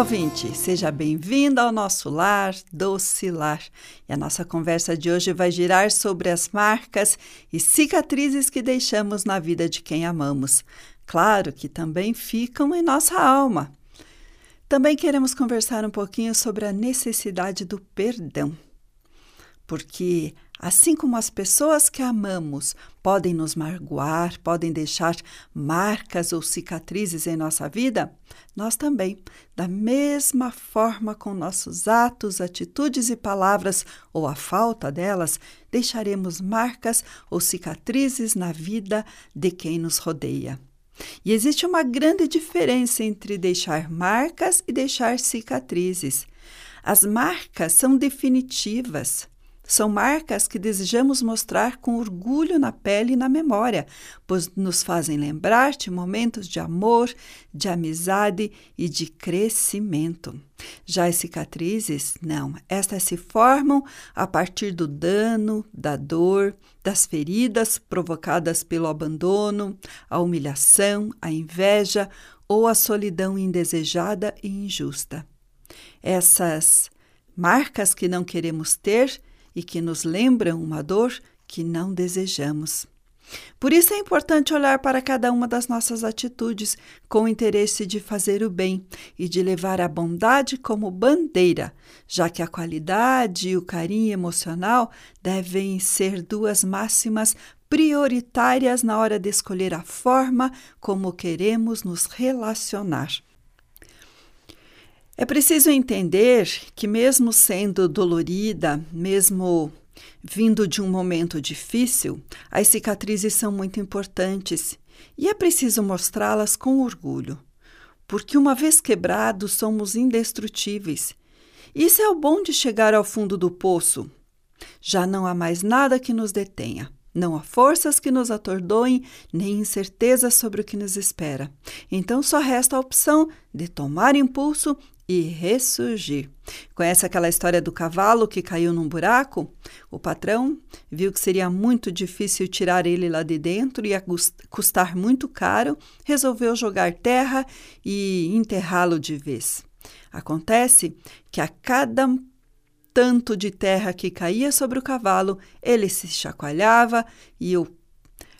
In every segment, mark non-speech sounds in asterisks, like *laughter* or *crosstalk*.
Olá, ouvinte, seja bem-vindo ao nosso lar, Doce Lar. E a nossa conversa de hoje vai girar sobre as marcas e cicatrizes que deixamos na vida de quem amamos. Claro que também ficam em nossa alma. Também queremos conversar um pouquinho sobre a necessidade do perdão. Porque, assim como as pessoas que amamos podem nos magoar, podem deixar marcas ou cicatrizes em nossa vida, nós também, da mesma forma com nossos atos, atitudes e palavras, ou a falta delas, deixaremos marcas ou cicatrizes na vida de quem nos rodeia. E existe uma grande diferença entre deixar marcas e deixar cicatrizes. As marcas são definitivas. São marcas que desejamos mostrar com orgulho na pele e na memória, pois nos fazem lembrar de momentos de amor, de amizade e de crescimento. Já as cicatrizes, não, estas se formam a partir do dano, da dor, das feridas provocadas pelo abandono, a humilhação, a inveja ou a solidão indesejada e injusta. Essas marcas que não queremos ter e que nos lembram uma dor que não desejamos. Por isso é importante olhar para cada uma das nossas atitudes com o interesse de fazer o bem e de levar a bondade como bandeira, já que a qualidade e o carinho emocional devem ser duas máximas prioritárias na hora de escolher a forma como queremos nos relacionar. É preciso entender que, mesmo sendo dolorida, mesmo vindo de um momento difícil, as cicatrizes são muito importantes e é preciso mostrá-las com orgulho, porque uma vez quebrados somos indestrutíveis. Isso é o bom de chegar ao fundo do poço. Já não há mais nada que nos detenha. Não há forças que nos atordoem, nem incerteza sobre o que nos espera. Então só resta a opção de tomar impulso e ressurgir. Conhece aquela história do cavalo que caiu num buraco? O patrão viu que seria muito difícil tirar ele lá de dentro e ia custar muito caro, resolveu jogar terra e enterrá-lo de vez. Acontece que a cada tanto de terra que caía sobre o cavalo, ele se chacoalhava e o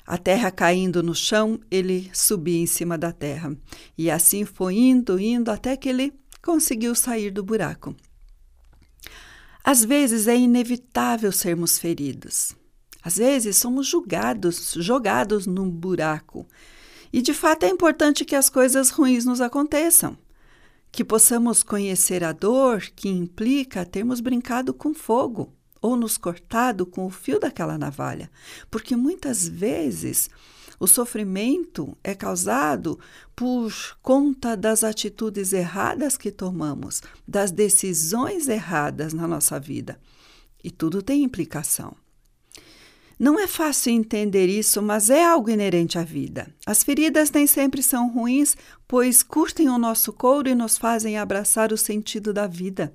a terra caindo no chão, ele subia em cima da terra. E assim foi indo, indo, até que ele conseguiu sair do buraco. Às vezes é inevitável sermos feridos. Às vezes somos julgados, jogados num buraco. E de fato é importante que as coisas ruins nos aconteçam que possamos conhecer a dor que implica termos brincado com fogo ou nos cortado com o fio daquela navalha, porque muitas vezes o sofrimento é causado por conta das atitudes erradas que tomamos, das decisões erradas na nossa vida. E tudo tem implicação. Não é fácil entender isso, mas é algo inerente à vida. As feridas nem sempre são ruins, pois curtem o nosso couro e nos fazem abraçar o sentido da vida.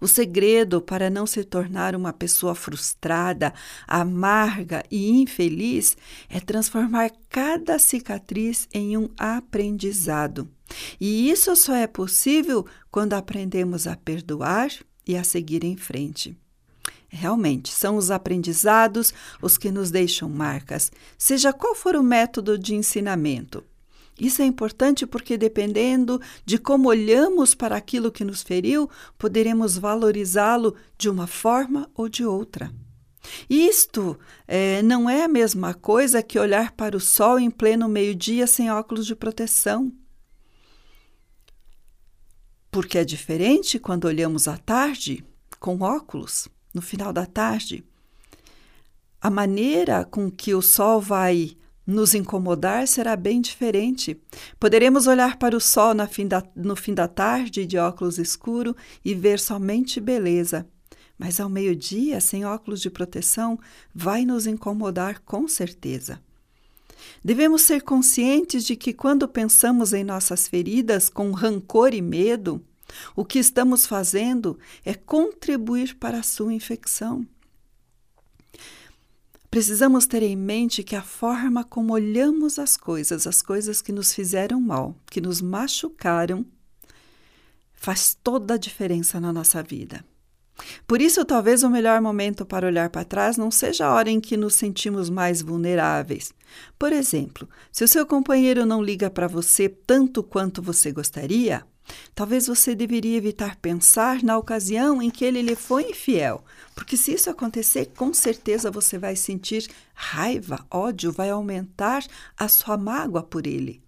O segredo para não se tornar uma pessoa frustrada, amarga e infeliz é transformar cada cicatriz em um aprendizado. E isso só é possível quando aprendemos a perdoar e a seguir em frente. Realmente, são os aprendizados os que nos deixam marcas, seja qual for o método de ensinamento. Isso é importante porque, dependendo de como olhamos para aquilo que nos feriu, poderemos valorizá-lo de uma forma ou de outra. Isto é, não é a mesma coisa que olhar para o sol em pleno meio-dia sem óculos de proteção. Porque é diferente quando olhamos à tarde com óculos, no final da tarde. A maneira com que o sol vai nos incomodar será bem diferente. Poderemos olhar para o sol fim da, no fim da tarde de óculos escuro e ver somente beleza. Mas ao meio-dia, sem óculos de proteção, vai nos incomodar com certeza. Devemos ser conscientes de que quando pensamos em nossas feridas com rancor e medo, o que estamos fazendo é contribuir para a sua infecção. Precisamos ter em mente que a forma como olhamos as coisas, as coisas que nos fizeram mal, que nos machucaram, faz toda a diferença na nossa vida. Por isso, talvez o melhor momento para olhar para trás não seja a hora em que nos sentimos mais vulneráveis. Por exemplo, se o seu companheiro não liga para você tanto quanto você gostaria, Talvez você deveria evitar pensar na ocasião em que ele lhe foi infiel, porque se isso acontecer, com certeza você vai sentir raiva, ódio, vai aumentar a sua mágoa por ele.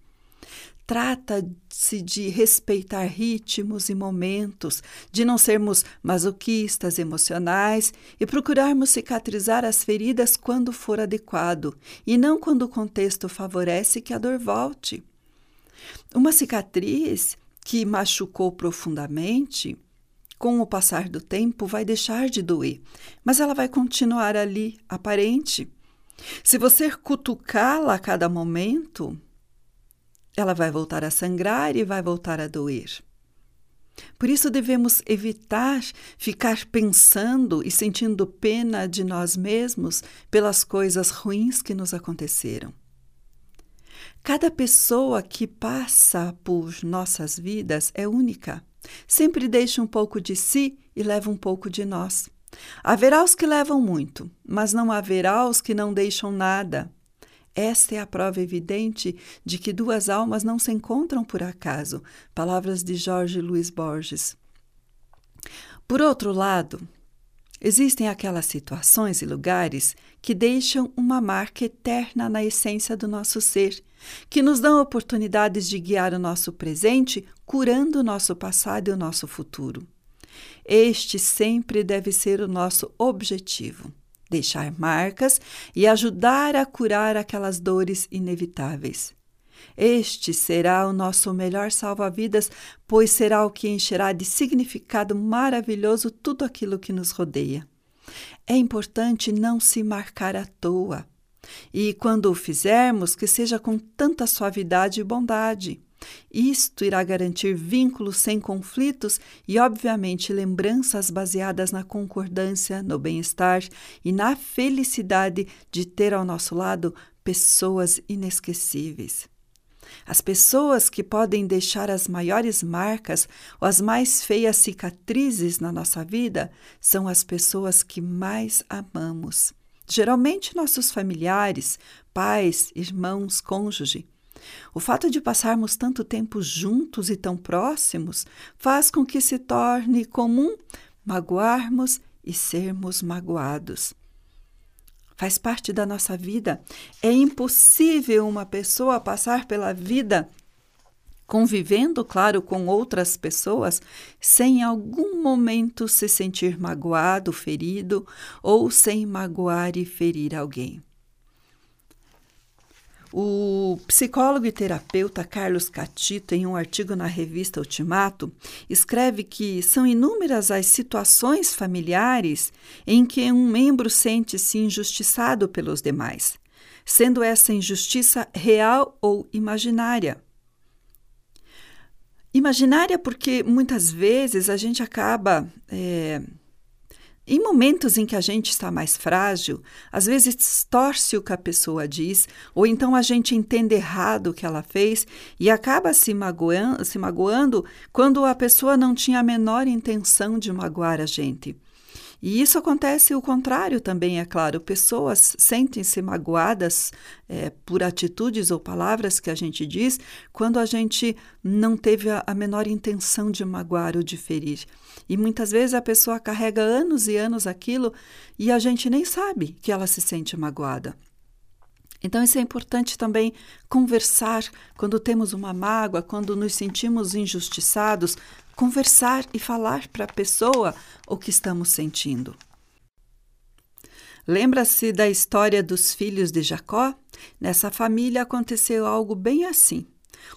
Trata-se de respeitar ritmos e momentos, de não sermos masoquistas emocionais e procurarmos cicatrizar as feridas quando for adequado e não quando o contexto favorece que a dor volte. Uma cicatriz que machucou profundamente, com o passar do tempo vai deixar de doer, mas ela vai continuar ali, aparente. Se você cutucá-la a cada momento, ela vai voltar a sangrar e vai voltar a doer. Por isso devemos evitar ficar pensando e sentindo pena de nós mesmos pelas coisas ruins que nos aconteceram. Cada pessoa que passa por nossas vidas é única. Sempre deixa um pouco de si e leva um pouco de nós. Haverá os que levam muito, mas não haverá os que não deixam nada. Esta é a prova evidente de que duas almas não se encontram por acaso. Palavras de Jorge Luiz Borges. Por outro lado, Existem aquelas situações e lugares que deixam uma marca eterna na essência do nosso ser, que nos dão oportunidades de guiar o nosso presente, curando o nosso passado e o nosso futuro. Este sempre deve ser o nosso objetivo: deixar marcas e ajudar a curar aquelas dores inevitáveis. Este será o nosso melhor salva-vidas, pois será o que encherá de significado maravilhoso tudo aquilo que nos rodeia. É importante não se marcar à toa. E quando o fizermos, que seja com tanta suavidade e bondade. Isto irá garantir vínculos sem conflitos e, obviamente, lembranças baseadas na concordância, no bem-estar e na felicidade de ter ao nosso lado pessoas inesquecíveis. As pessoas que podem deixar as maiores marcas ou as mais feias cicatrizes na nossa vida são as pessoas que mais amamos. Geralmente, nossos familiares, pais, irmãos, cônjuge. O fato de passarmos tanto tempo juntos e tão próximos faz com que se torne comum magoarmos e sermos magoados faz parte da nossa vida. É impossível uma pessoa passar pela vida convivendo, claro, com outras pessoas, sem em algum momento se sentir magoado, ferido ou sem magoar e ferir alguém. O psicólogo e terapeuta Carlos Catito, em um artigo na revista Ultimato, escreve que são inúmeras as situações familiares em que um membro sente-se injustiçado pelos demais, sendo essa injustiça real ou imaginária. Imaginária porque muitas vezes a gente acaba. É, em momentos em que a gente está mais frágil, às vezes distorce o que a pessoa diz, ou então a gente entende errado o que ela fez e acaba se magoando, se magoando quando a pessoa não tinha a menor intenção de magoar a gente. E isso acontece o contrário também, é claro. Pessoas sentem-se magoadas é, por atitudes ou palavras que a gente diz quando a gente não teve a, a menor intenção de magoar ou de ferir. E muitas vezes a pessoa carrega anos e anos aquilo e a gente nem sabe que ela se sente magoada. Então, isso é importante também conversar quando temos uma mágoa, quando nos sentimos injustiçados, conversar e falar para a pessoa o que estamos sentindo. Lembra-se da história dos filhos de Jacó? Nessa família aconteceu algo bem assim.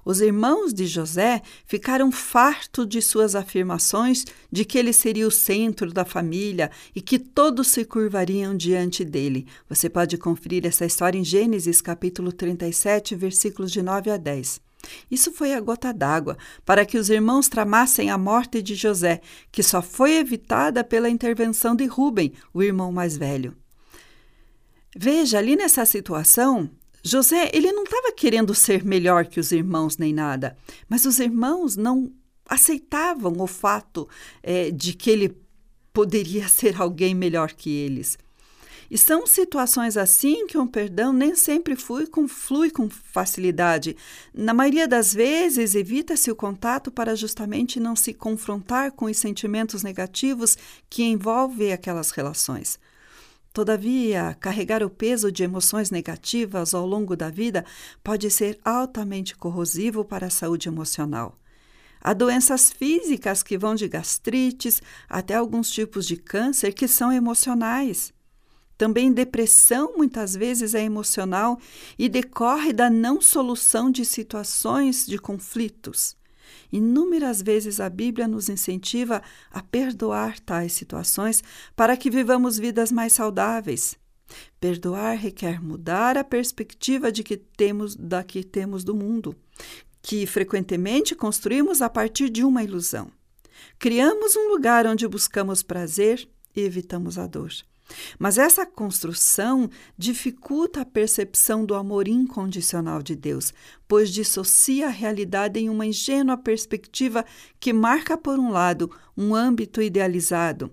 Os irmãos de José ficaram fartos de suas afirmações de que ele seria o centro da família e que todos se curvariam diante dele. Você pode conferir essa história em Gênesis capítulo 37, versículos de 9 a 10. Isso foi a gota d'água para que os irmãos tramassem a morte de José, que só foi evitada pela intervenção de Ruben, o irmão mais velho. Veja, ali nessa situação, José, ele não estava querendo ser melhor que os irmãos nem nada, mas os irmãos não aceitavam o fato é, de que ele poderia *laughs* ser alguém melhor que eles. E são situações assim que um perdão nem sempre flui com, flui com facilidade. Na maioria das vezes, evita-se o contato para justamente não se confrontar com os sentimentos negativos que envolvem aquelas relações. Todavia, carregar o peso de emoções negativas ao longo da vida pode ser altamente corrosivo para a saúde emocional. Há doenças físicas que vão de gastrites até alguns tipos de câncer que são emocionais. Também depressão muitas vezes é emocional e decorre da não solução de situações de conflitos. Inúmeras vezes a Bíblia nos incentiva a perdoar tais situações para que vivamos vidas mais saudáveis. Perdoar requer mudar a perspectiva de que temos da que temos do mundo, que frequentemente construímos a partir de uma ilusão. Criamos um lugar onde buscamos prazer e evitamos a dor. Mas essa construção dificulta a percepção do amor incondicional de Deus, pois dissocia a realidade em uma ingênua perspectiva que marca, por um lado, um âmbito idealizado,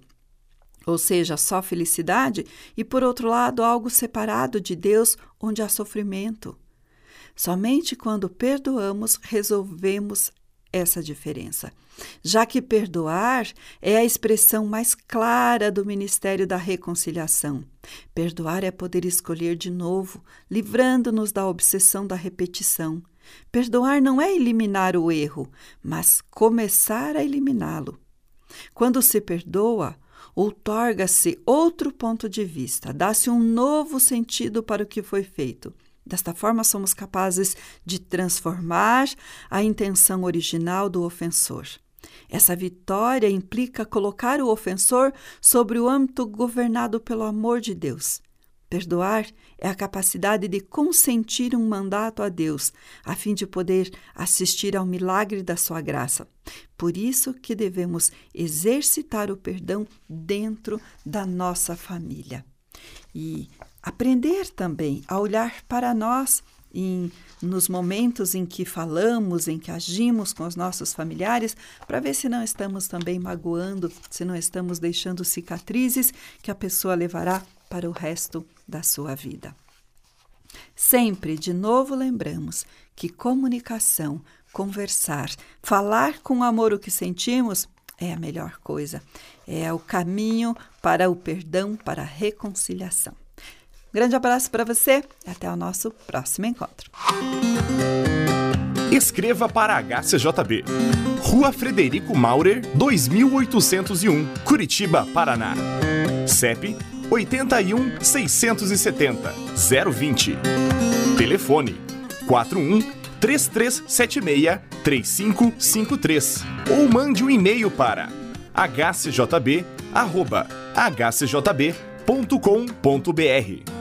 ou seja, só felicidade, e por outro lado, algo separado de Deus, onde há sofrimento. Somente quando perdoamos resolvemos essa diferença, já que perdoar é a expressão mais clara do ministério da reconciliação. Perdoar é poder escolher de novo, livrando-nos da obsessão da repetição. Perdoar não é eliminar o erro, mas começar a eliminá-lo. Quando se perdoa, outorga-se outro ponto de vista, dá-se um novo sentido para o que foi feito. Desta forma, somos capazes de transformar a intenção original do ofensor. Essa vitória implica colocar o ofensor sobre o âmbito governado pelo amor de Deus. Perdoar é a capacidade de consentir um mandato a Deus, a fim de poder assistir ao milagre da sua graça. Por isso que devemos exercitar o perdão dentro da nossa família. E aprender também a olhar para nós em, nos momentos em que falamos, em que agimos com os nossos familiares, para ver se não estamos também magoando, se não estamos deixando cicatrizes que a pessoa levará para o resto da sua vida. Sempre de novo lembramos que comunicação, conversar, falar com amor o que sentimos é a melhor coisa. É o caminho para o perdão, para a reconciliação. Grande abraço para você e até o nosso próximo encontro. Escreva para HCJB. Rua Frederico Maurer, 2801, Curitiba, Paraná. CEP 81 670 020. Telefone 41 3376 3553 ou mande um e-mail para hcjb@hcjb.com.br.